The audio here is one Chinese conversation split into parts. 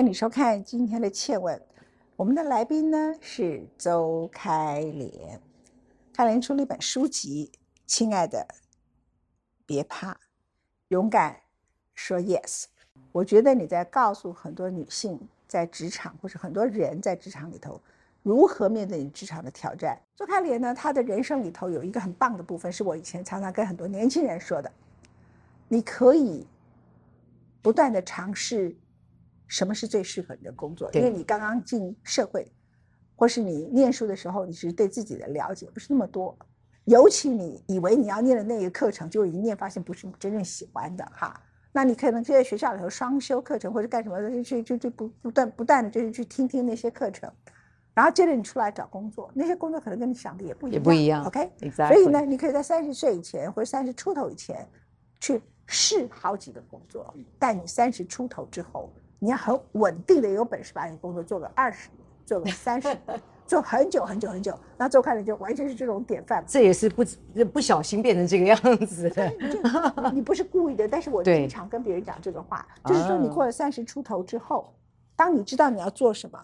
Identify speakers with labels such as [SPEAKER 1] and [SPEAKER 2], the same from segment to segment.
[SPEAKER 1] 欢迎你收看今天的《倩问》，我们的来宾呢是周开莲。开莲出了一本书籍，《亲爱的，别怕，勇敢说 yes》。我觉得你在告诉很多女性在职场，或是很多人在职场里头，如何面对你职场的挑战。周开莲呢，她的人生里头有一个很棒的部分，是我以前常常跟很多年轻人说的：你可以不断的尝试。什么是最适合你的工作？因为你刚刚进社会，或是你念书的时候，你是对自己的了解不是那么多。尤其你以为你要念的那个课程，就一念发现不是你真正喜欢的哈。那你可能就在学校里头双修课程，或者干什么的，就就就不不断不断的就是去听听那些课程，然后接着你出来找工作，那些工作可能跟你想的也不一样。
[SPEAKER 2] 也不一样。
[SPEAKER 1] OK，所以呢，你可以在三十岁以前或者三十出头以前去试好几个工作，但你三十出头之后。你要很稳定的有本事把你工作做个二十年，做个三十年，做很久很久很久。那周开莲就完全是这种典范。
[SPEAKER 2] 这也是不不小心变成这个样子的。
[SPEAKER 1] 你不是故意的，但是我经常跟别人讲这个话，就是说你过了三十出头之后，当你知道你要做什么，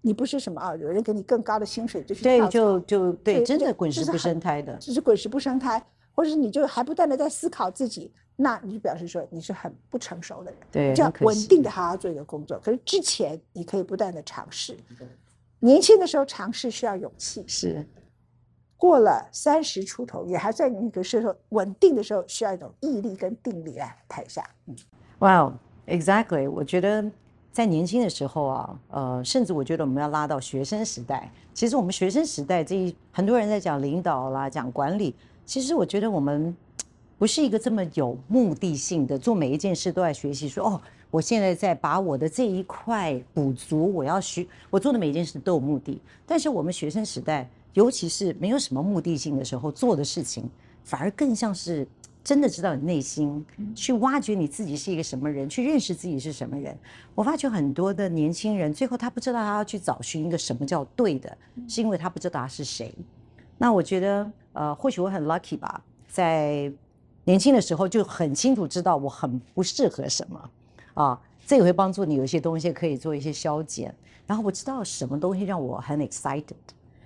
[SPEAKER 1] 你不是什么啊，有人给你更高的薪水就是
[SPEAKER 2] 对，就就对，真的滚石不生胎的，
[SPEAKER 1] 只是滚石不生胎，或者是你就还不断的在思考自己。那你就表示说你是很不成熟的人，
[SPEAKER 2] 对，
[SPEAKER 1] 就要稳定的好好做一个工作。可是之前你可以不断的尝试，年轻的时候尝试需要勇气，
[SPEAKER 2] 是。
[SPEAKER 1] 过了三十出头，也还在那个时候稳定的时候，需要一种毅力跟定力来台下。嗯。
[SPEAKER 2] 哇，Exactly，我觉得在年轻的时候啊，呃，甚至我觉得我们要拉到学生时代。其实我们学生时代这一很多人在讲领导啦，讲管理，其实我觉得我们。不是一个这么有目的性的，做每一件事都在学习。说哦，我现在在把我的这一块补足，我要学，我做的每一件事都有目的。但是我们学生时代，尤其是没有什么目的性的时候，做的事情反而更像是真的知道你内心，去挖掘你自己是一个什么人，去认识自己是什么人。我发觉很多的年轻人，最后他不知道他要去找寻一个什么叫对的，是因为他不知道他是谁。那我觉得，呃，或许我很 lucky 吧，在。年轻的时候就很清楚知道我很不适合什么，啊，这也会帮助你有一些东西可以做一些消减。然后我知道什么东西让我很 excited，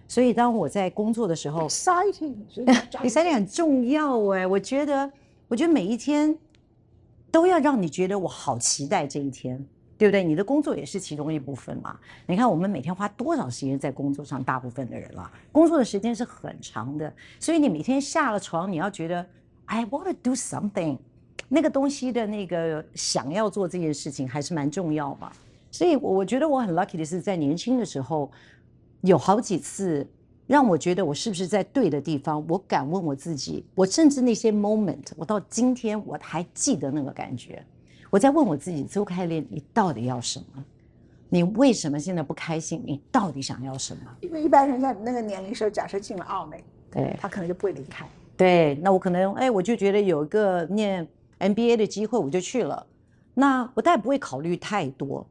[SPEAKER 2] 所以当我在工作的时候
[SPEAKER 1] ，exciting，exciting
[SPEAKER 2] 很重要哎。我觉得，我觉得每一天都要让你觉得我好期待这一天，对不对？你的工作也是其中一部分嘛。你看我们每天花多少时间在工作上，大部分的人了，工作的时间是很长的，所以你每天下了床，你要觉得。I want to do something，那个东西的那个想要做这件事情还是蛮重要嘛。所以我觉得我很 lucky 的是在年轻的时候，有好几次让我觉得我是不是在对的地方。我敢问我自己，我甚至那些 moment，我到今天我还记得那个感觉。我在问我自己，周开练，你到底要什么？你为什么现在不开心？你到底想要什么？
[SPEAKER 1] 因为一般人在那个年龄时候，假设进了奥美，
[SPEAKER 2] 对
[SPEAKER 1] 他可能就不会离开。
[SPEAKER 2] 对，那我可能哎，我就觉得有一个念 MBA 的机会，我就去了。那我当然不会考虑太多，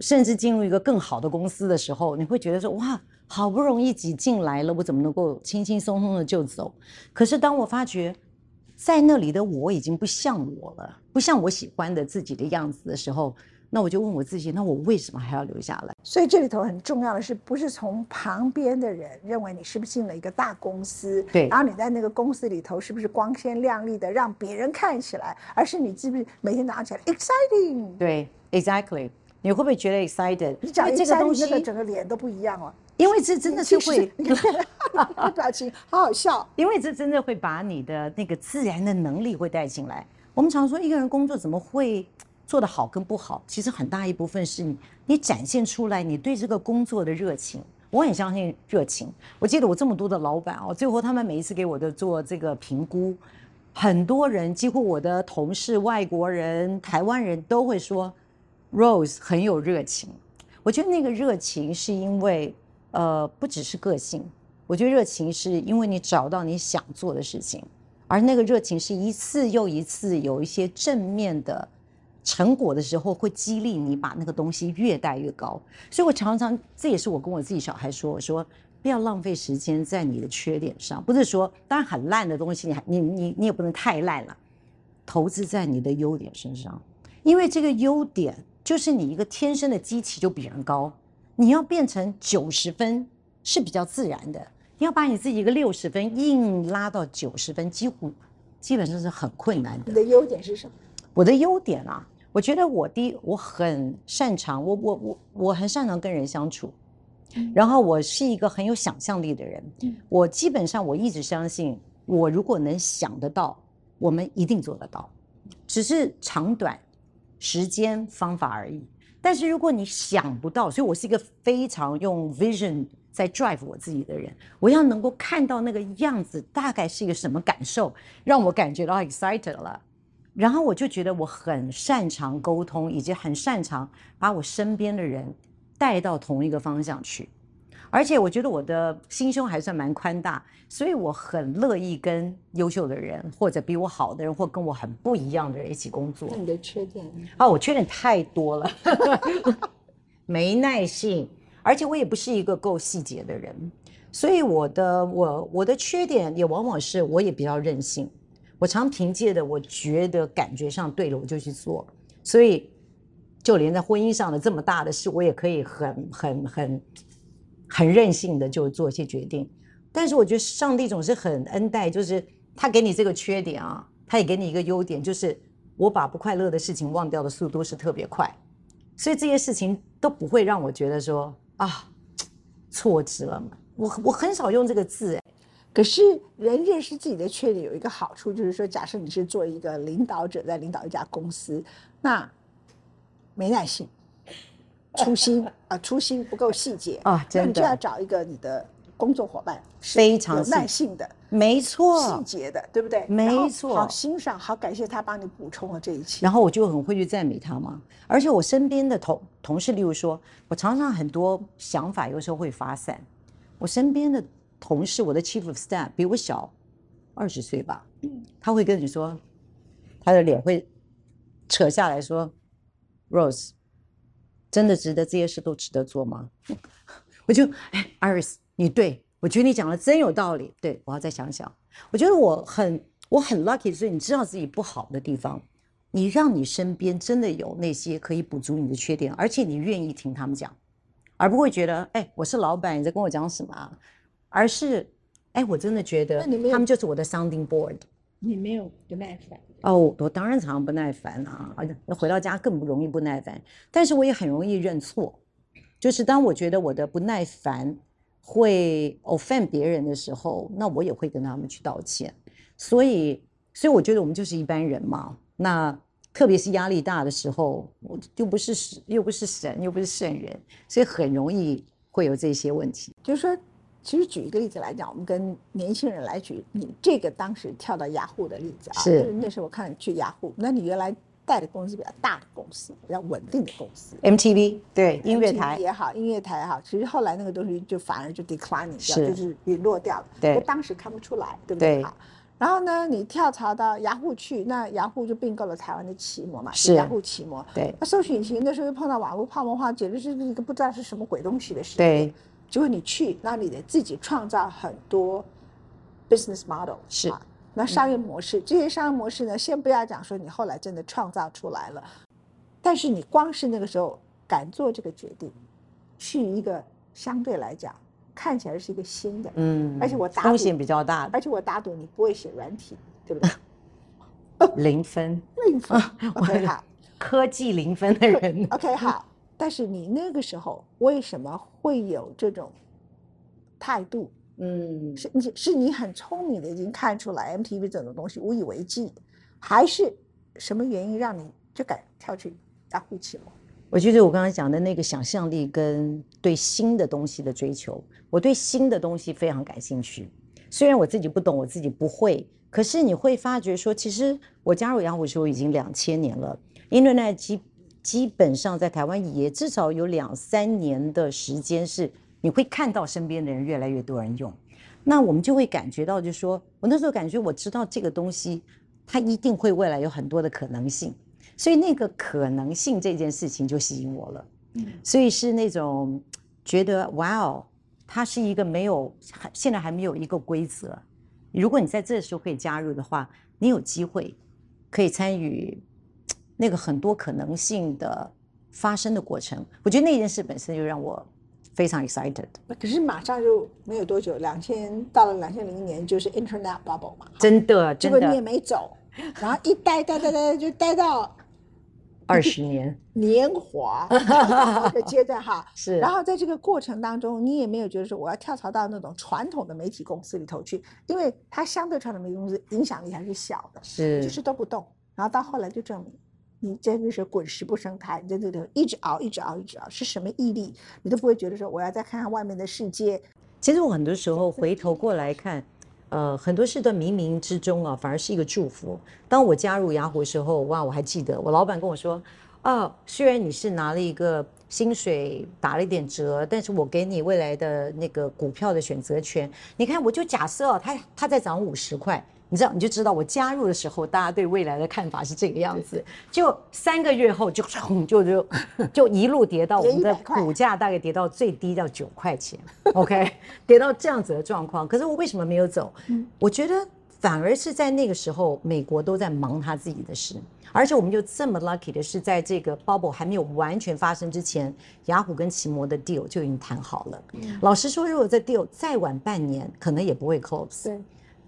[SPEAKER 2] 甚至进入一个更好的公司的时候，你会觉得说哇，好不容易挤进来了，我怎么能够轻轻松松的就走？可是当我发觉在那里的我已经不像我了，不像我喜欢的自己的样子的时候。那我就问我自己，那我为什么还要留下来？
[SPEAKER 1] 所以这里头很重要的是，不是从旁边的人认为你是不是进了一个大公司，
[SPEAKER 2] 对，
[SPEAKER 1] 然后你在那个公司里头是不是光鲜亮丽的，让别人看起来，而是你是不是每天早上起来 exciting？
[SPEAKER 2] 对，exactly，你会不会觉得 excited？
[SPEAKER 1] 你讲这个东西，那个整个脸都不一样哦。
[SPEAKER 2] 因为这真的是会，
[SPEAKER 1] 表情好好笑。
[SPEAKER 2] 因为这真的会把你的那个自然的能力会带进来。我们常说一个人工作怎么会？做得好跟不好，其实很大一部分是你你展现出来你对这个工作的热情。我很相信热情。我记得我这么多的老板哦，最后他们每一次给我的做这个评估，很多人几乎我的同事、外国人、台湾人都会说，Rose 很有热情。我觉得那个热情是因为呃不只是个性，我觉得热情是因为你找到你想做的事情，而那个热情是一次又一次有一些正面的。成果的时候会激励你把那个东西越带越高，所以我常常这也是我跟我自己小孩说，我说不要浪费时间在你的缺点上，不是说当然很烂的东西，你还你你你也不能太烂了，投资在你的优点身上，因为这个优点就是你一个天生的机器就比人高，你要变成九十分是比较自然的，你要把你自己一个六十分硬拉到九十分，几乎基本上是很困难的
[SPEAKER 1] 你。的优点是什么？
[SPEAKER 2] 我的优点啊，我觉得我第一我很擅长，我我我我很擅长跟人相处，然后我是一个很有想象力的人。
[SPEAKER 1] 嗯
[SPEAKER 2] 我基本上我一直相信，我如果能想得到，我们一定做得到，只是长短、时间、方法而已。但是如果你想不到，所以我是一个非常用 vision 在 drive 我自己的人，我要能够看到那个样子大概是一个什么感受，让我感觉到 excited 了。然后我就觉得我很擅长沟通，以及很擅长把我身边的人带到同一个方向去。而且我觉得我的心胸还算蛮宽大，所以我很乐意跟优秀的人，或者比我好的人，或跟我很不一样的人一起工作
[SPEAKER 1] 那。你的缺点呢？
[SPEAKER 2] 啊，我缺点太多了，没耐性，而且我也不是一个够细节的人，所以我的我我的缺点也往往是我也比较任性，我常凭借的我觉得感觉上对了我就去做，所以就连在婚姻上的这么大的事，我也可以很很很很很任性的就做一些决定。但是我觉得上帝总是很恩待，就是他给你这个缺点啊，他也给你一个优点，就是我把不快乐的事情忘掉的速度是特别快，所以这些事情都不会让我觉得说啊挫折了嘛。我我很少用这个字，哎，
[SPEAKER 1] 可是人认识自己的缺点有一个好处，就是说，假设你是做一个领导者，在领导一家公司，那没耐性、粗心 啊，粗心不够细节
[SPEAKER 2] 啊真的
[SPEAKER 1] 那你就要找一个你的工作伙伴
[SPEAKER 2] 非常有
[SPEAKER 1] 耐性的、
[SPEAKER 2] 没错细。
[SPEAKER 1] 节的，对不对？
[SPEAKER 2] 没错
[SPEAKER 1] 好欣赏，好感谢他帮你补充了这一切。
[SPEAKER 2] 然后我就很会去赞美他嘛。而且我身边的同同事，例如说，我常常很多想法有时候会发散。我身边的同事，我的 chief of staff 比我小二十岁吧，他会跟你说，他的脸会扯下来说，Rose，真的值得这些事都值得做吗？我就哎，Iris，你对我觉得你讲的真有道理，对我要再想想。我觉得我很我很 lucky，所以你知道自己不好的地方，你让你身边真的有那些可以补足你的缺点，而且你愿意听他们讲，而不会觉得哎，我是老板，你在跟我讲什么啊？而是哎，我真的觉得他们就是我的 sounding board。
[SPEAKER 1] 你没有不耐烦，
[SPEAKER 2] 哦，我当然常常不耐烦啊，而且回到家更不容易不耐烦。但是我也很容易认错，就是当我觉得我的不耐烦会 offend 别人的时候，那我也会跟他们去道歉。所以，所以我觉得我们就是一般人嘛。那特别是压力大的时候，我又不是神又不是神，又不是圣人，所以很容易会有这些问题。
[SPEAKER 1] 就是说，其实举一个例子来讲，我们跟年轻人来举你这个当时跳到雅虎的例子啊，
[SPEAKER 2] 是
[SPEAKER 1] 就是那时候我看你去雅虎，那你原来带的公司比较大的公司，比较稳定的公司。
[SPEAKER 2] MTV 对音乐台
[SPEAKER 1] 也好，音乐台也好，其实后来那个东西就反而就 declining 掉，
[SPEAKER 2] 是
[SPEAKER 1] 就是陨落掉了。
[SPEAKER 2] 对
[SPEAKER 1] 就当时看不出来，对不对？
[SPEAKER 2] 对
[SPEAKER 1] 好，然后呢，你跳槽到雅虎去，那雅虎就并购了台湾的奇摩嘛，
[SPEAKER 2] 是
[SPEAKER 1] 雅虎奇摩。
[SPEAKER 2] 对
[SPEAKER 1] 那搜索引擎那时候又碰到网络泡沫化，简直是一个不知道是什么鬼东西的事情。
[SPEAKER 2] 对，
[SPEAKER 1] 结果你去，那你的自己创造很多 business model，
[SPEAKER 2] 是。
[SPEAKER 1] 啊，那商业模式，这些商业模式呢，先不要讲说你后来真的创造出来了，但是你光是那个时候敢做这个决定，去一个相对来讲看起来是一个新的，
[SPEAKER 2] 嗯，
[SPEAKER 1] 而且我打赌
[SPEAKER 2] 风险比较大的。
[SPEAKER 1] 而且我打赌你不会写软体，对不对？
[SPEAKER 2] 零分，
[SPEAKER 1] 零分，OK 好。
[SPEAKER 2] 科技零分的人。
[SPEAKER 1] ，OK 好，但是你那个时候为什么会有这种态度？
[SPEAKER 2] 嗯，
[SPEAKER 1] 是你是你很聪明的，已经看出来 MTV 这种东西无以为继，还是什么原因让你就敢跳去雅虎奇摩？
[SPEAKER 2] 我觉得我刚刚讲的那个想象力跟对新的东西的追求，我对新的东西非常感兴趣。虽然我自己不懂，我自己不会，可是你会发觉说，其实我加入雅虎的时候已经两千年了，Internet 基基本上在台湾也至少有两三年的时间是你会看到身边的人越来越多人用，那我们就会感觉到，就是说我那时候感觉我知道这个东西，它一定会未来有很多的可能性。所以那个可能性这件事情就吸引我了，嗯所以是那种觉得哇哦，它是一个没有现在还没有一个规则，如果你在这时候可以加入的话，你有机会可以参与那个很多可能性的发生的过程。我觉得那件事本身就让我非常 excited。
[SPEAKER 1] 可是马上就没有多久，两千到了两千零一年就是 Internet bubble 嘛，
[SPEAKER 2] 真的，
[SPEAKER 1] 结果你也没走，然后一待待待待就待到。
[SPEAKER 2] 二十年
[SPEAKER 1] 年华 的阶段哈，
[SPEAKER 2] 是。
[SPEAKER 1] 然后在这个过程当中，你也没有觉得说我要跳槽到那种传统的媒体公司里头去，因为它相对传统媒体公司影响力还是小的，
[SPEAKER 2] 是，
[SPEAKER 1] 就是都不动。然后到后来就证明，你真的是滚石不生苔，你在这里一直熬，一直熬，一直熬，是什么毅力，你都不会觉得说我要再看看外面的世界。
[SPEAKER 2] 其实我很多时候回头过来看。呃，很多事的冥冥之中啊，反而是一个祝福。当我加入雅虎的时候，哇，我还记得我老板跟我说，哦，虽然你是拿了一个薪水打了一点折，但是我给你未来的那个股票的选择权。你看，我就假设哦，它它在涨五十块。你知道，你就知道我加入的时候，大家对未来的看法是这个样子。就三个月后，就就就就一路跌到我们的 股价大概跌到最低到九块钱。OK，跌到这样子的状况。可是我为什么没有走？我觉得反而是在那个时候，美国都在忙他自己的事，而且我们就这么 lucky 的是，在这个 bubble 还没有完全发生之前，雅虎跟奇摩的 deal 就已经谈好了。老实说，如果这 deal 再晚半年，可能也不会 close。
[SPEAKER 1] 对，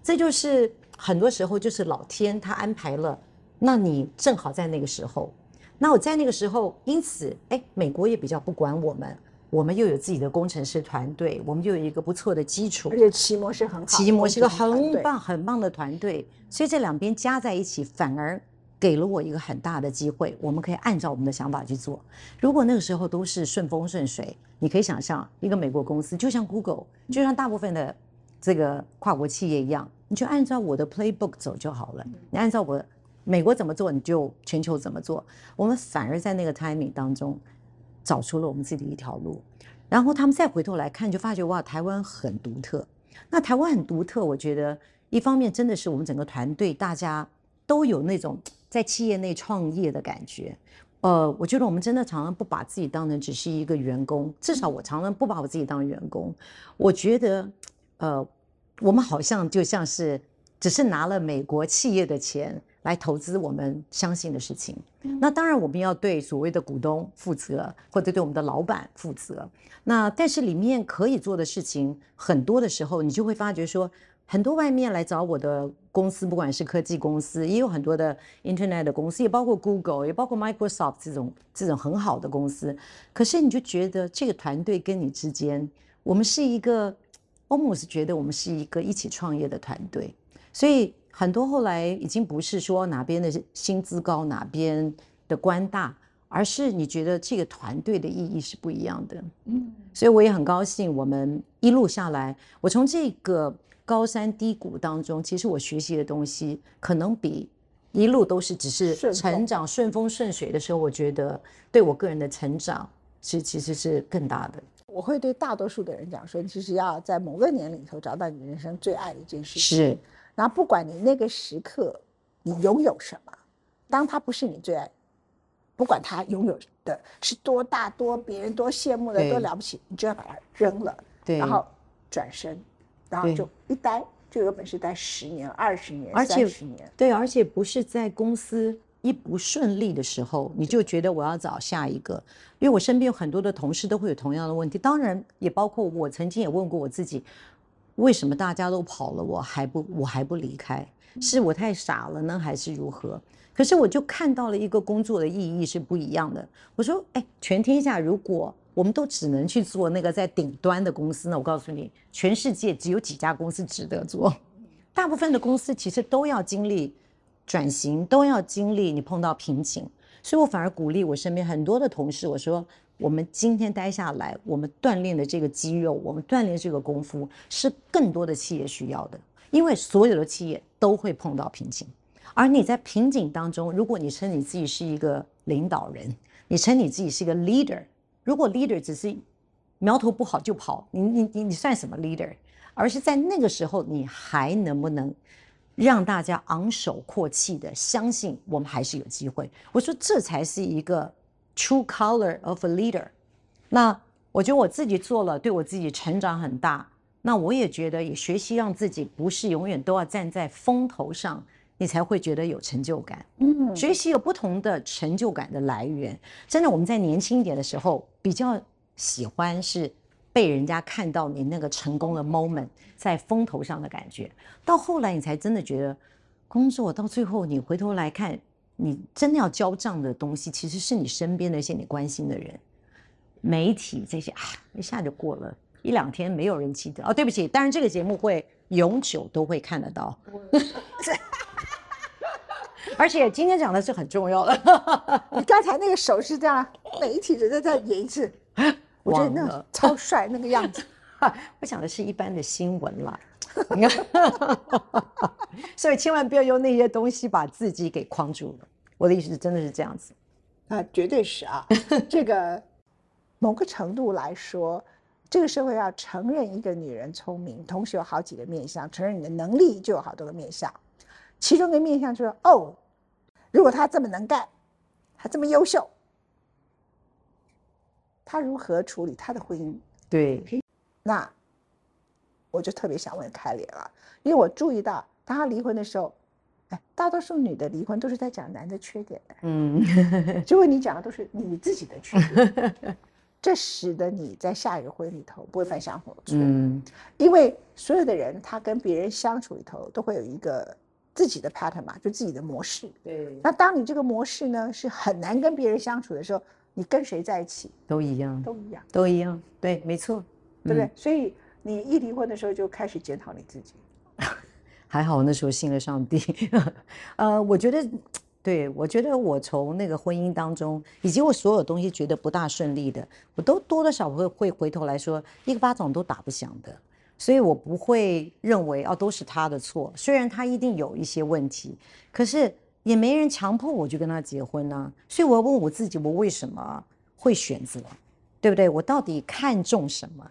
[SPEAKER 2] 这就是。很多时候就是老天他安排了，那你正好在那个时候，那我在那个时候，因此，哎，美国也比较不管我们，我们又有自己的工程师团队，我们又有一个不错的基础，
[SPEAKER 1] 而且奇摩是很好，
[SPEAKER 2] 奇摩是个很棒很棒的团队，所以这两边加在一起，反而给了我一个很大的机会，我们可以按照我们的想法去做。如果那个时候都是顺风顺水，你可以想象一个美国公司，就像 Google，就像大部分的这个跨国企业一样。你就按照我的 playbook 走就好了。你按照我美国怎么做，你就全球怎么做。我们反而在那个 timing 当中找出了我们自己的一条路。然后他们再回头来看，就发觉哇，台湾很独特。那台湾很独特，我觉得一方面真的是我们整个团队大家都有那种在企业内创业的感觉。呃，我觉得我们真的常常不把自己当成只是一个员工，至少我常常不把我自己当员工。我觉得，呃。我们好像就像是只是拿了美国企业的钱来投资我们相信的事情。那当然我们要对所谓的股东负责，或者对我们的老板负责。那但是里面可以做的事情很多的时候，你就会发觉说，很多外面来找我的公司，不管是科技公司，也有很多的 Internet 的公司，也包括 Google，也包括 Microsoft 这种这种很好的公司。可是你就觉得这个团队跟你之间，我们是一个。Almost 觉得我们是一个一起创业的团队，所以很多后来已经不是说哪边的薪资高，哪边的官大，而是你觉得这个团队的意义是不一样的。嗯，所以我也很高兴，我们一路下来，我从这个高山低谷当中，其实我学习的东西，可能比一路都是只是成长顺风顺水的时候，我觉得对我个人的成长是其实是更大的。
[SPEAKER 1] 我会对大多数的人讲说，其实要在某个年龄头找到你人生最爱的一件事情。
[SPEAKER 2] 是，
[SPEAKER 1] 然后不管你那个时刻你拥有什么，当他不是你最爱，不管他拥有的是多大多别人多羡慕的多了不起，你就要把它扔了，
[SPEAKER 2] 对，
[SPEAKER 1] 然后转身，然后就一待就有本事待十年、二十年、三十年。
[SPEAKER 2] 对，而且不是在公司。一不顺利的时候，你就觉得我要找下一个，因为我身边有很多的同事都会有同样的问题，当然也包括我曾经也问过我自己，为什么大家都跑了，我还不我还不离开？是我太傻了呢，还是如何？可是我就看到了一个工作的意义是不一样的。我说，哎，全天下如果我们都只能去做那个在顶端的公司呢？我告诉你，全世界只有几家公司值得做，大部分的公司其实都要经历。转型都要经历，你碰到瓶颈，所以我反而鼓励我身边很多的同事，我说我们今天待下来，我们锻炼的这个肌肉，我们锻炼这个功夫，是更多的企业需要的，因为所有的企业都会碰到瓶颈，而你在瓶颈当中，如果你称你自己是一个领导人，你称你自己是一个 leader，如果 leader 只是苗头不好就跑，你你你你算什么 leader？而是在那个时候，你还能不能？让大家昂首阔气的相信我们还是有机会。我说这才是一个 true color of a leader。那我觉得我自己做了，对我自己成长很大。那我也觉得也学习让自己不是永远都要站在风头上，你才会觉得有成就感。嗯，学习有不同的成就感的来源。真的，我们在年轻一点的时候，比较喜欢是被人家看到你那个成功的 moment，在风头上的感觉。到后来，你才真的觉得，工作到最后，你回头来看，你真的要交账的东西，其实是你身边的一些你关心的人。媒体这些啊，一下就过了一两天，没有人记得。哦，对不起，当然这个节目会永久都会看得到。而且今天讲的是很重要的。
[SPEAKER 1] 你刚才那个手是这样，媒体人在再演一次，我觉得那超帅那个样子。
[SPEAKER 2] 我讲的是一般的新闻啦，你看，所以千万不要用那些东西把自己给框住了。我的意思真的是这样子，
[SPEAKER 1] 啊，绝对是啊。这个某个程度来说，这个社会要承认一个女人聪明，同时有好几个面相，承认你的能力就有好多个面相。其中一个面相就是哦，如果她这么能干，她这么优秀，他如何处理他的婚姻？
[SPEAKER 2] 对，
[SPEAKER 1] 那我就特别想问凯莲了，因为我注意到当他离婚的时候，哎，大多数女的离婚都是在讲男的缺点的，嗯，结果你讲的都是你自己的缺点，这使得你在下一个婚姻里头不会犯相同的错，嗯，因为所有的人他跟别人相处里头都会有一个。自己的 pattern 嘛，就自己的模式。
[SPEAKER 2] 对。
[SPEAKER 1] 那当你这个模式呢是很难跟别人相处的时候，你跟谁在一起
[SPEAKER 2] 都一样，
[SPEAKER 1] 都一样，
[SPEAKER 2] 都一样。对，没错，
[SPEAKER 1] 对不对？所以你一离婚的时候就开始检讨你自己。
[SPEAKER 2] 还好那时候信了上帝。呃，我觉得，对我觉得我从那个婚姻当中，以及我所有东西觉得不大顺利的，我都多多少会会回头来说，一个巴掌都打不响的。所以我不会认为哦都是他的错，虽然他一定有一些问题，可是也没人强迫我去跟他结婚呢。所以我要问我自己，我为什么会选择，对不对？我到底看重什么？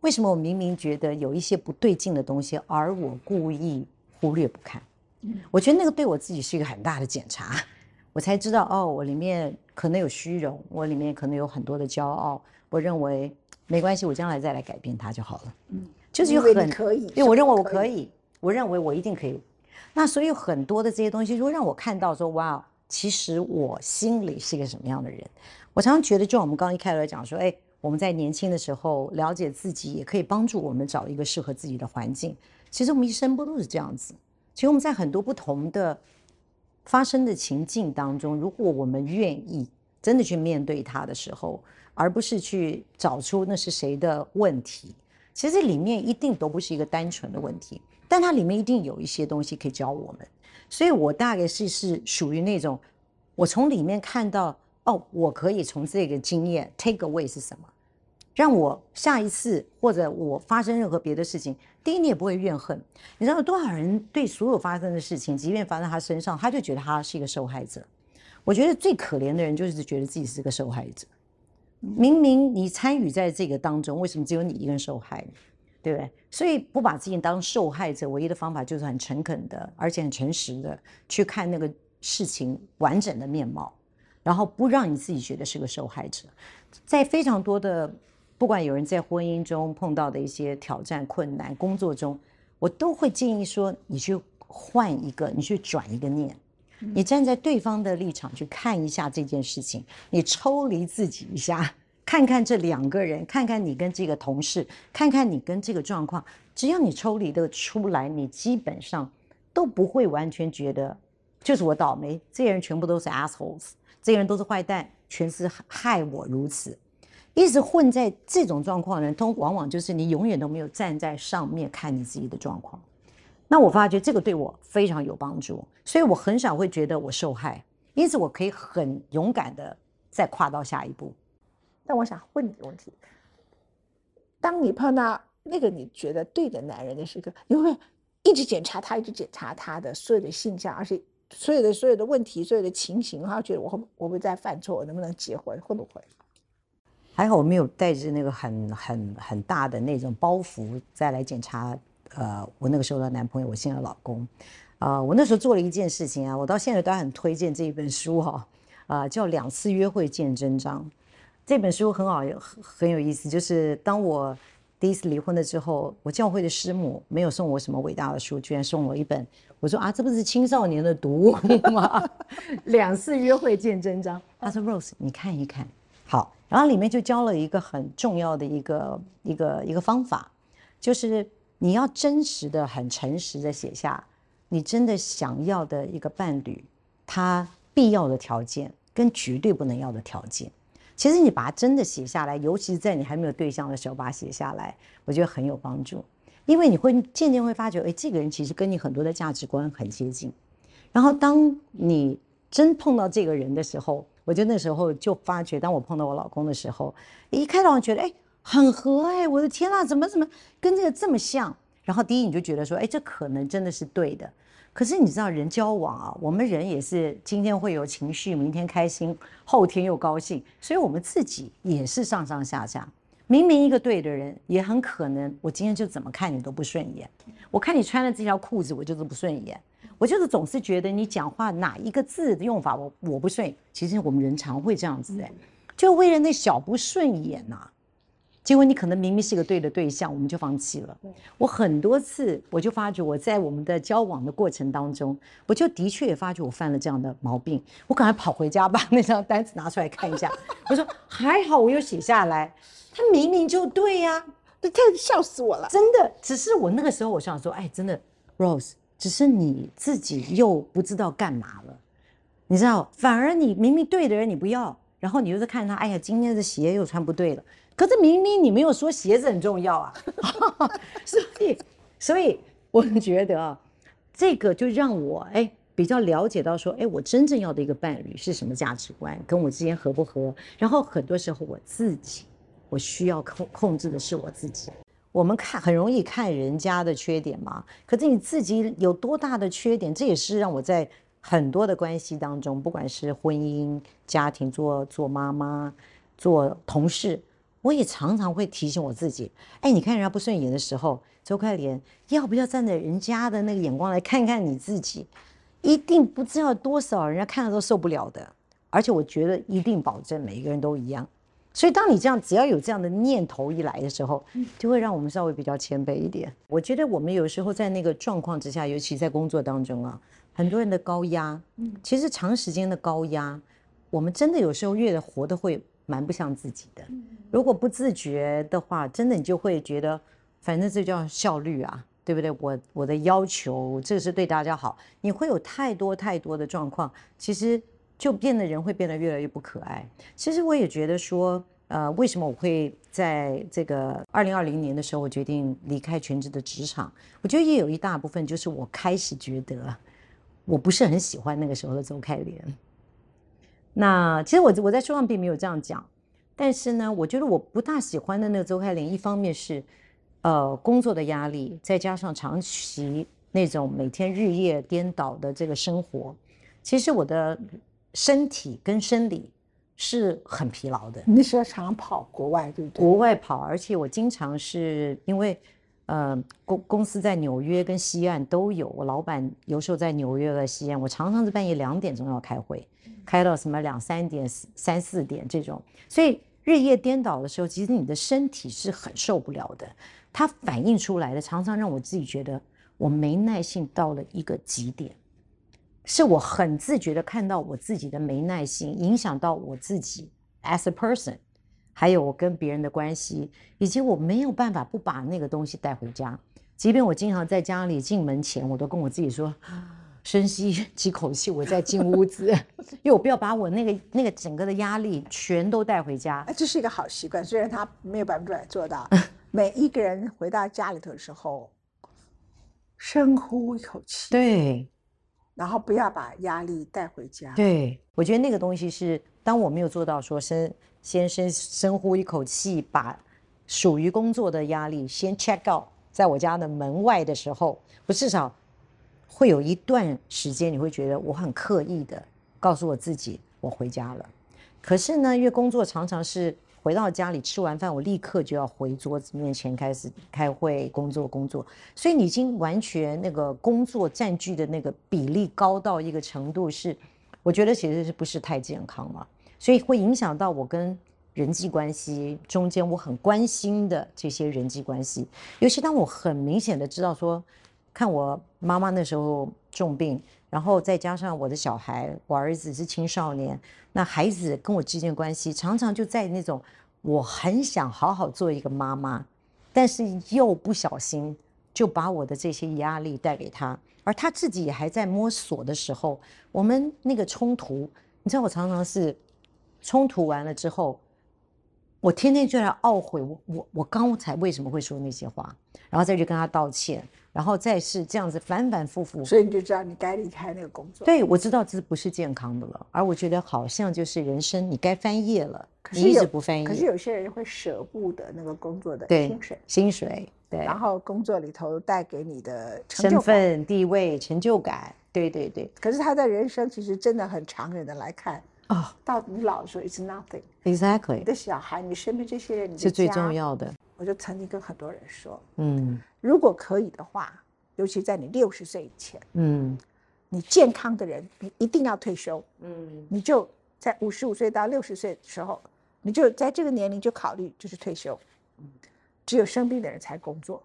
[SPEAKER 2] 为什么我明明觉得有一些不对劲的东西，而我故意忽略不看？我觉得那个对我自己是一个很大的检查，我才知道哦，我里面可能有虚荣，我里面可能有很多的骄傲。我认为没关系，我将来再来改变它就好了。嗯。就是有很
[SPEAKER 1] 可以，
[SPEAKER 2] 因为我认为我可以，我认为我一定可以。那所以很多的这些东西，如果让我看到说，哇，其实我心里是一个什么样的人？我常常觉得，就像我们刚刚一开始讲说，哎，我们在年轻的时候了解自己，也可以帮助我们找一个适合自己的环境。其实我们一生不都是这样子？其实我们在很多不同的发生的情境当中，如果我们愿意真的去面对它的时候，而不是去找出那是谁的问题。其实这里面一定都不是一个单纯的问题，但它里面一定有一些东西可以教我们。所以我大概是是属于那种，我从里面看到哦，我可以从这个经验 take away 是什么，让我下一次或者我发生任何别的事情，第一你也不会怨恨。你知道多少人对所有发生的事情，即便发生在他身上，他就觉得他是一个受害者。我觉得最可怜的人就是觉得自己是个受害者。明明你参与在这个当中，为什么只有你一个人受害？对不对？所以不把自己当受害者，唯一的方法就是很诚恳的，而且很诚实的去看那个事情完整的面貌，然后不让你自己觉得是个受害者。在非常多的，不管有人在婚姻中碰到的一些挑战、困难，工作中，我都会建议说，你去换一个，你去转一个念。你站在对方的立场去看一下这件事情，你抽离自己一下，看看这两个人，看看你跟这个同事，看看你跟这个状况，只要你抽离的出来，你基本上都不会完全觉得就是我倒霉，这些人全部都是 assholes，这些人都是坏蛋，全是害我如此。一直混在这种状况的人，通往往就是你永远都没有站在上面看你自己的状况。那我发觉这个对我非常有帮助，所以我很少会觉得我受害，因此我可以很勇敢的再跨到下一步。
[SPEAKER 1] 但我想问你一个问题：当你碰到那个你觉得对的男人的时候，你会一直检查他，一直检查他的所有的性向，而且所有的所有的问题、所有的情形，然后觉得我会我会再犯错，我能不能结婚？会不会？
[SPEAKER 2] 还好我没有带着那个很很很大的那种包袱再来检查。呃，我那个时候的男朋友，我现在的老公，啊，我那时候做了一件事情啊，我到现在都很推荐这一本书哈，啊，叫《两次约会见真章》。这本书很好，很有意思，就是当我第一次离婚了之后，我教会的师母没有送我什么伟大的书，居然送我一本。我说啊，这不是青少年的读物吗？两次约会见真章。他说：“Rose，你看一看。”好，然后里面就教了一个很重要的一个一个一个方法，就是你要真实的、很诚实的写下你真的想要的一个伴侣，他必要的条件跟绝对不能要的条件。其实你把它真的写下来，尤其是在你还没有对象的时候把它写下来，我觉得很有帮助。因为你会渐渐会发觉，哎，这个人其实跟你很多的价值观很接近。然后当你真碰到这个人的时候，我觉得那时候就发觉，当我碰到我老公的时候，一开始我觉得，哎，很合，哎，我的天呐，怎么怎么跟这个这么像？然后第一你就觉得说，哎，这可能真的是对的。可是你知道，人交往啊，我们人也是今天会有情绪，明天开心，后天又高兴，所以我们自己也是上上下下。明明一个对的人，也很可能我今天就怎么看你都不顺眼。我看你穿了这条裤子，我就是不顺眼。我就是总是觉得你讲话哪一个字的用法，我我不顺。其实我们人常会这样子哎，就为了那小不顺眼呐。结果你可能明明是个对的对象，我们就放弃了。我很多次我就发觉我在我们的交往的过程当中，我就的确也发觉我犯了这样的毛病。我赶快跑回家把那张单子拿出来看一下。我说还好我有写下来。他明明就对呀，
[SPEAKER 1] 他笑死我了，
[SPEAKER 2] 真的。只是我那个时候我想说，哎，真的，Rose，只是你自己又不知道干嘛了，你知道？反而你明明对的人你不要，然后你又在看他，哎呀，今天的鞋又穿不对了。可是明明你没有说鞋子很重要啊，所以，所以我觉得啊，这个就让我哎比较了解到说，哎，我真正要的一个伴侣是什么价值观，跟我之间合不合？然后很多时候我自己。我需要控控制的是我自己。我们看很容易看人家的缺点嘛，可是你自己有多大的缺点？这也是让我在很多的关系当中，不管是婚姻、家庭、做做妈妈、做同事，我也常常会提醒我自己：哎，你看人家不顺眼的时候，周快莲要不要站在人家的那个眼光来看看你自己？一定不知道多少人家看了都受不了的。而且我觉得一定保证每一个人都一样。所以，当你这样只要有这样的念头一来的时候，就会让我们稍微比较谦卑一点。我觉得我们有时候在那个状况之下，尤其在工作当中啊，很多人的高压，其实长时间的高压，我们真的有时候越活得会蛮不像自己的。如果不自觉的话，真的你就会觉得，反正这叫效率啊，对不对？我我的要求，这个是对大家好，你会有太多太多的状况，其实。就变得人会变得越来越不可爱。其实我也觉得说，呃，为什么我会在这个二零二零年的时候，我决定离开全职的职场？我觉得也有一大部分就是我开始觉得，我不是很喜欢那个时候的周开莲。那其实我我在书上并没有这样讲，但是呢，我觉得我不大喜欢的那个周开林，一方面是，呃，工作的压力，再加上长期那种每天日夜颠倒的这个生活，其实我的。身体跟生理是很疲劳的。
[SPEAKER 1] 你那时候常跑国外，对不对？
[SPEAKER 2] 国外跑，而且我经常是因为，呃，公公司在纽约跟西岸都有，我老板有时候在纽约和西岸，我常常是半夜两点钟要开会，开到什么两三点、三四点这种，所以日夜颠倒的时候，其实你的身体是很受不了的。它反映出来的，常常让我自己觉得我没耐性到了一个极点。是我很自觉的看到我自己的没耐性，影响到我自己 as a person，还有我跟别人的关系，以及我没有办法不把那个东西带回家。即便我经常在家里进门前，我都跟我自己说，深吸几口气，我再进屋子，因为我不要把我那个那个整个的压力全都带回家。
[SPEAKER 1] 这是一个好习惯，虽然他没有百分之百做到。每一个人回到家里头的时候，深呼一口气。
[SPEAKER 2] 对。
[SPEAKER 1] 然后不要把压力带回家。
[SPEAKER 2] 对，我觉得那个东西是，当我没有做到说深先深深呼一口气，把属于工作的压力先 check out，在我家的门外的时候，我至少会有一段时间，你会觉得我很刻意的告诉我自己，我回家了。可是呢，因为工作常常是。回到家里吃完饭，我立刻就要回桌子面前开始开会工作工作，所以你已经完全那个工作占据的那个比例高到一个程度，是我觉得其实是不是太健康了，所以会影响到我跟人际关系中间我很关心的这些人际关系，尤其当我很明显的知道说，看我妈妈那时候重病，然后再加上我的小孩，我儿子是青少年，那孩子跟我之间的关系常常就在那种我很想好好做一个妈妈，但是又不小心就把我的这些压力带给他，而他自己也还在摸索的时候，我们那个冲突，你知道我常常是冲突完了之后。我天天就在懊悔，我我我刚才为什么会说那些话，然后再去跟他道歉，然后再是这样子反反复复。
[SPEAKER 1] 所以你就知道你该离开那个工作。
[SPEAKER 2] 对，我知道这不是健康的了，而我觉得好像就是人生，你该翻页了，你一直不翻页。
[SPEAKER 1] 可是有些人会舍不得那个工作的薪水，
[SPEAKER 2] 薪水对，
[SPEAKER 1] 然后工作里头带给你的
[SPEAKER 2] 身份地位成就感，对对对。
[SPEAKER 1] 可是他的人生其实真的很长远的来看。哦，到你老的时候，it's nothing。
[SPEAKER 2] Exactly。
[SPEAKER 1] 你的小孩，你身边这些人，
[SPEAKER 2] 是最重要的。
[SPEAKER 1] 我就曾经跟很多人说，嗯，如果可以的话，尤其在你六十岁以前，嗯，你健康的人，你一定要退休，嗯，你就在五十五岁到六十岁的时候，你就在这个年龄就考虑就是退休，只有生病的人才工作。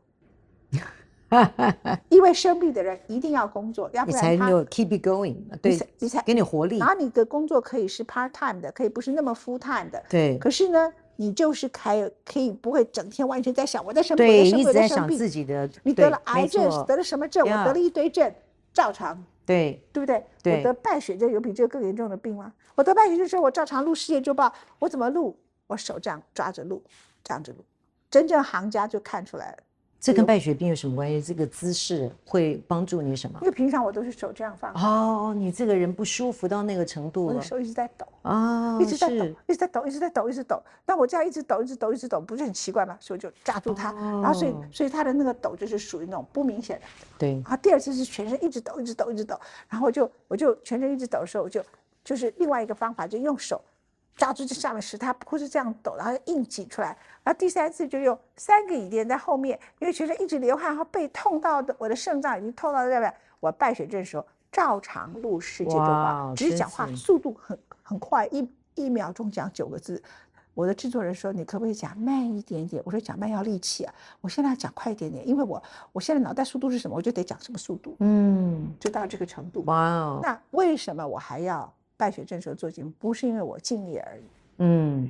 [SPEAKER 1] 因为生病的人一定要工作，要不然他
[SPEAKER 2] keep it going，对，你才给你活力。
[SPEAKER 1] 然后你的工作可以是 part time 的，可以不是那么 full time 的。
[SPEAKER 2] 对。
[SPEAKER 1] 可是呢，你就是开可以不会整天完全在想我在生病，
[SPEAKER 2] 对，
[SPEAKER 1] 一
[SPEAKER 2] 直在想自己的。
[SPEAKER 1] 你得了癌症，得了什么症？我得了一堆症，照常。
[SPEAKER 2] 对，
[SPEAKER 1] 对不对？我得败血症，有比这个更严重的病吗？我得败血症时候，我照常录《世界周报》，我怎么录？我手这样抓着录，这样子录。真正行家就看出来了。
[SPEAKER 2] 这跟败血病有什么关系？这个姿势会帮助你什么？
[SPEAKER 1] 因为平常我都是手这样放。
[SPEAKER 2] 哦，你这个人不舒服到那个程度
[SPEAKER 1] 了。我的手一直在抖啊，一直在抖，一直在抖，一直在抖，一直抖。但我这样一直抖，一直抖，一直抖，不是很奇怪吗？所以就抓住它，然后所以所以它的那个抖就是属于那种不明显的。
[SPEAKER 2] 对。
[SPEAKER 1] 然后第二次是全身一直抖，一直抖，一直抖。然后我就我就全身一直抖的时候，我就就是另外一个方法，就用手。抓住这上面使它不是这样抖，然后硬挤出来。然后第三次就用三个椅垫在后面，因为学生一直流汗，然后背痛到的，我的肾脏已经痛到这边。我败血症的时候照常录世界周报，只是讲话速度很很快，一一秒钟讲九个字。我的制作人说：“你可不可以讲慢一点点？”我说：“讲慢要力气啊，我现在要讲快一点点，因为我我现在脑袋速度是什么，我就得讲什么速度。”嗯，就到这个程度。哇哦！那为什么我还要？败血症时候做节目，不是因为我敬业而已，嗯，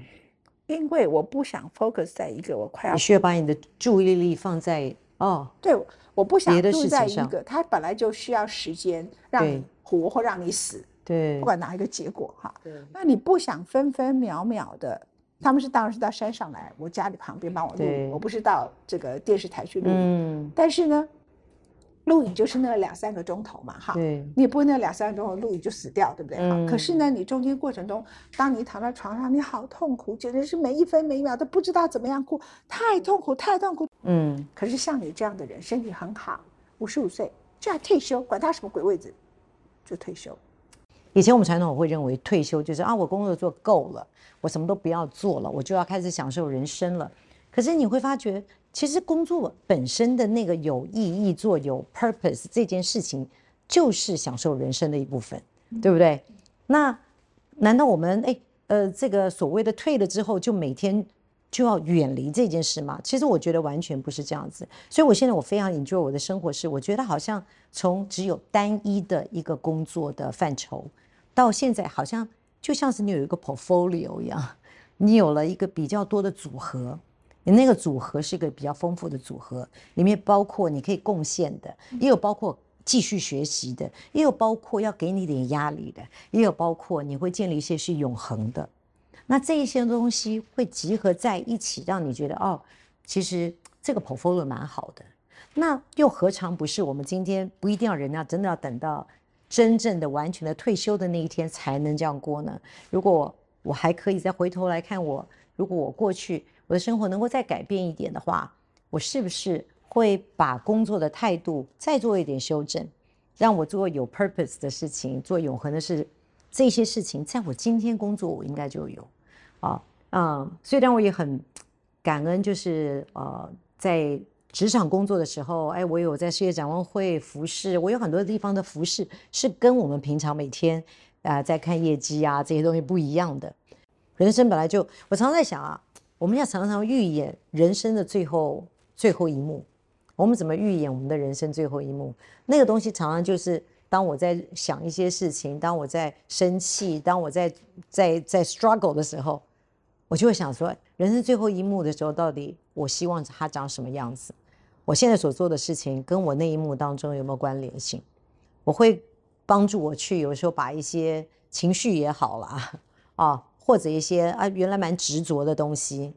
[SPEAKER 1] 因为我不想 focus 在一个我快要，
[SPEAKER 2] 你需要把你的注意力放在哦，
[SPEAKER 1] 对，我不想住在一个，它本来就需要时间让你活或让你死，
[SPEAKER 2] 对，
[SPEAKER 1] 不管哪一个结果哈，那你不想分分秒秒的，他们是当然是到山上来，我家里旁边帮我录，我不是到这个电视台去录，嗯，但是呢。录影就是那两三个钟头嘛，哈，
[SPEAKER 2] 对，
[SPEAKER 1] 你也不会那两三个钟头录影就死掉，对不对？嗯。可是呢，你中间过程中，当你躺在床上，你好痛苦，简直是每一分每一秒都不知道怎么样过，太痛苦，太痛苦。嗯。可是像你这样的人，身体很好，五十五岁就要退休，管他什么鬼位置，就退休。
[SPEAKER 2] 以前我们传统会认为退休就是啊，我工作做够了，我什么都不要做了，我就要开始享受人生了。可是你会发觉。其实工作本身的那个有意义、做有 purpose 这件事情，就是享受人生的一部分，对不对？那难道我们哎呃这个所谓的退了之后，就每天就要远离这件事吗？其实我觉得完全不是这样子。所以我现在我非常 enjoy 我的生活，是我觉得好像从只有单一的一个工作的范畴，到现在好像就像是你有一个 portfolio 一样，你有了一个比较多的组合。你那个组合是一个比较丰富的组合，里面包括你可以贡献的，也有包括继续学习的，也有包括要给你点压力的，也有包括你会建立一些是永恒的。那这一些东西会集合在一起，让你觉得哦，其实这个 portfolio 蛮好的。那又何尝不是我们今天不一定要人家真的要等到真正的完全的退休的那一天才能这样过呢？如果我还可以再回头来看我，如果我过去。我的生活能够再改变一点的话，我是不是会把工作的态度再做一点修正，让我做有 purpose 的事情，做永恒的事，这些事情在我今天工作我应该就有，啊，嗯，虽然我也很感恩，就是呃，在职场工作的时候，哎，我有在事业展望会服饰，我有很多地方的服饰是跟我们平常每天啊在看业绩啊这些东西不一样的。人生本来就，我常常在想啊，我们要常常预演人生的最后最后一幕。我们怎么预演我们的人生最后一幕？那个东西常常就是当我在想一些事情，当我在生气，当我在在在 struggle 的时候，我就会想说，人生最后一幕的时候，到底我希望它长什么样子？我现在所做的事情跟我那一幕当中有没有关联性？我会帮助我去有时候把一些情绪也好啦，啊，或者一些啊原来蛮执着的东西，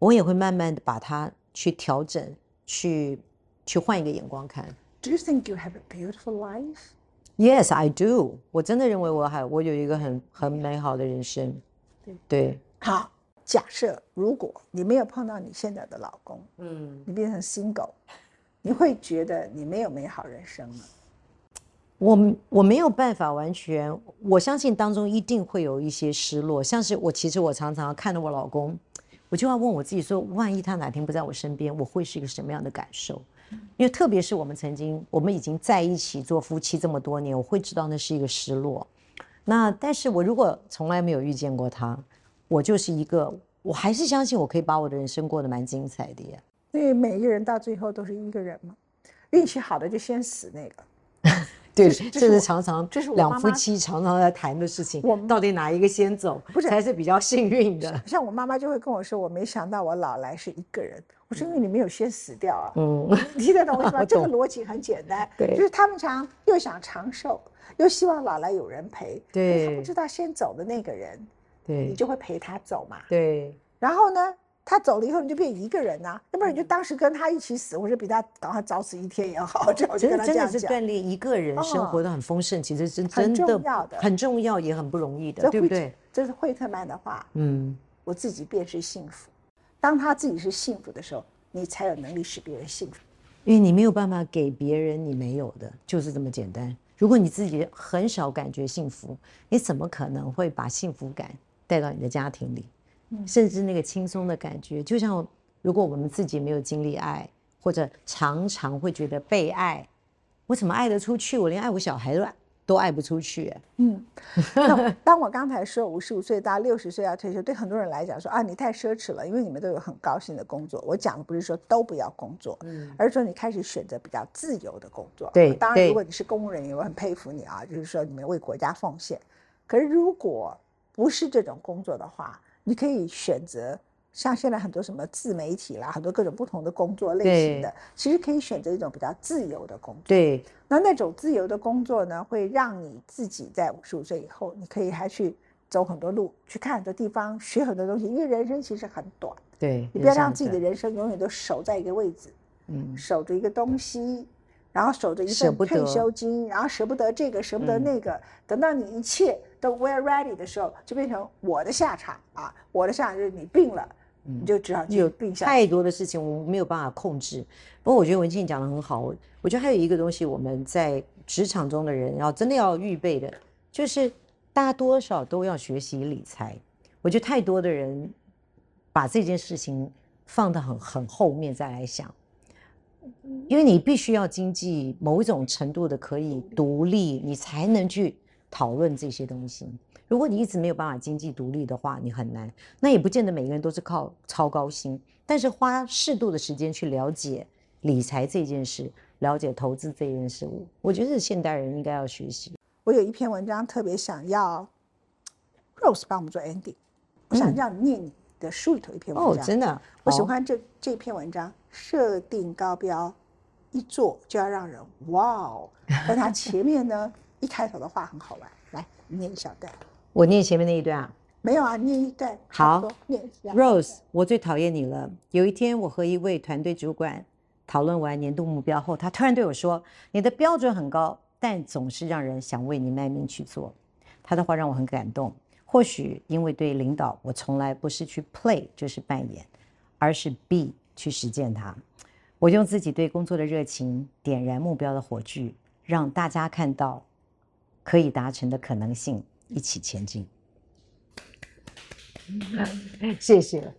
[SPEAKER 2] 我也会慢慢的把它去调整，去去换一个眼光看。
[SPEAKER 1] Do you think you have a beautiful life?
[SPEAKER 2] Yes, I do。我真的认为我还我有一个很很美好的人生。
[SPEAKER 1] 对
[SPEAKER 2] 对，
[SPEAKER 1] 好，假设如果你没有碰到你现在的老公，
[SPEAKER 2] 嗯，
[SPEAKER 1] 你变成 single，你会觉得你没有美好人生吗？
[SPEAKER 2] 我我没有办法完全，我相信当中一定会有一些失落，像是我其实我常常看着我老公，我就要问我自己说，万一他哪天不在我身边，我会是一个什么样的感受？因为特别是我们曾经，我们已经在一起做夫妻这么多年，我会知道那是一个失落。那但是我如果从来没有遇见过他，我就是一个，我还是相信我可以把我的人生过得蛮精彩的耶。
[SPEAKER 1] 因为每一个人到最后都是一个人嘛，运气好的就先死那个。
[SPEAKER 2] 对，
[SPEAKER 1] 这是
[SPEAKER 2] 常常
[SPEAKER 1] 这是我
[SPEAKER 2] 两夫妻常常在谈的事情
[SPEAKER 1] 我们，
[SPEAKER 2] 到底哪一个先走，
[SPEAKER 1] 不是
[SPEAKER 2] 才是比较幸运的？
[SPEAKER 1] 像我妈妈就会跟我说，我没想到我老来是一个人。我说因为你没有先死掉啊。
[SPEAKER 2] 嗯，
[SPEAKER 1] 你听得懂我意思吗？
[SPEAKER 2] 我
[SPEAKER 1] 这个逻辑很简单，
[SPEAKER 2] 对
[SPEAKER 1] 就是他们常又想长寿，又希望老来有人陪，可是他
[SPEAKER 2] 对
[SPEAKER 1] 不知道先走的那个人，
[SPEAKER 2] 对你
[SPEAKER 1] 就会陪他走嘛。
[SPEAKER 2] 对
[SPEAKER 1] 然后呢，他走了以后，你就变一个人呐、要不然你
[SPEAKER 2] 嗯
[SPEAKER 1] 就当时跟他一起死，或者比他赶快早死一天也好。我就跟
[SPEAKER 2] 真的。是锻炼一个人生
[SPEAKER 1] 哦
[SPEAKER 2] 活的很丰盛，其实是
[SPEAKER 1] 很
[SPEAKER 2] 真
[SPEAKER 1] 重要的
[SPEAKER 2] 很重要，也很不容易的，对不对？
[SPEAKER 1] 这是惠特曼的话，
[SPEAKER 2] 嗯，
[SPEAKER 1] 我自己便是幸福。当他自己是幸福的时候，你才有能力使别人幸福。
[SPEAKER 2] 因为你没有办法给别人你没有的，就是这么简单。如果你自己很少感觉幸福，你怎么可能会把幸福感带到你的家庭里？
[SPEAKER 1] 嗯
[SPEAKER 2] 甚至那个轻松的感觉，就像如果我们自己没有经历爱，或者常常会觉得被爱，我怎么爱得出去？我连爱我小孩都爱都爱不出去、哎
[SPEAKER 1] 嗯，那当 我刚才说五十五岁到六十岁要退休，对很多人来讲说啊，你太奢侈了，因为你们都有很高薪的工作。我讲的不是说都不要工作，
[SPEAKER 2] 嗯
[SPEAKER 1] 而是说你开始选择比较自由的工作。
[SPEAKER 2] 对
[SPEAKER 1] 当然如果你是公务人员，我很佩服你啊，就是说你们为国家奉献。可是如果不是这种工作的话，你可以选择像现在很多什么自媒体啦，很多各种不同的工作类型的，其实可以选择一种比较自由的工作。
[SPEAKER 2] 对
[SPEAKER 1] 那那种自由的工作呢，会让你自己在五十五岁以后，你可以还去走很多路，去看很多地方，学很多东西。因为人生其实很短，
[SPEAKER 2] 对，
[SPEAKER 1] 你不要让自己的人生永远都守在一个位置，
[SPEAKER 2] 嗯
[SPEAKER 1] 守着一个东西，然后守着一份退休金，然后舍不得这个，舍不得
[SPEAKER 2] 嗯
[SPEAKER 1] 那个。等到你一切都 we're ready 的时候，就变成我的下场啊！我的下场就是你病了，你就只好继续
[SPEAKER 2] 嗯有
[SPEAKER 1] 病下去。
[SPEAKER 2] 太多的事情我们没有办法控制。不过我觉得文静讲的很好，我我觉得还有一个东西我们在职场中的人要真的要预备的，就是大家多少都要学习理财。我觉得太多的人把这件事情放得很很后面再来想，因为你必须要经济某一种程度的可以独立，你才能去讨论这些东西。如果你一直没有办法经济独立的话，你很难。那也不见得每个人都是靠超高薪，但是花适度的时间去了解理财这件事，了解投资这件事物，我觉得是现代人应该要学习。
[SPEAKER 1] 我有一篇文章特别想要 Rose 帮我们做 ending，我想
[SPEAKER 2] 嗯
[SPEAKER 1] 让你念你的书里头一篇文
[SPEAKER 2] 哦，
[SPEAKER 1] 章。
[SPEAKER 2] 真的，
[SPEAKER 1] 我喜
[SPEAKER 2] 好
[SPEAKER 1] 欢这这篇文章，设定高标，一做就要让人哇哦。但它前面呢，一开头的话很好玩，来念一小段。
[SPEAKER 2] 我念前面那一段啊。
[SPEAKER 1] 没有啊，念一段。
[SPEAKER 2] 好
[SPEAKER 1] 念一下。
[SPEAKER 2] Rose，我最讨厌你了。有一天，我和一位团队主管讨论完年度目标后，他突然对我说：“你的标准很高，但总是让人想为你卖命去做。”他的话让我很感动。或许因为对领导，我从来不是去 play 就是扮演，而是 be 去实践它。我用自己对工作的热情点燃目标的火炬，让大家看到可以达成的可能性，一起前进。谢谢。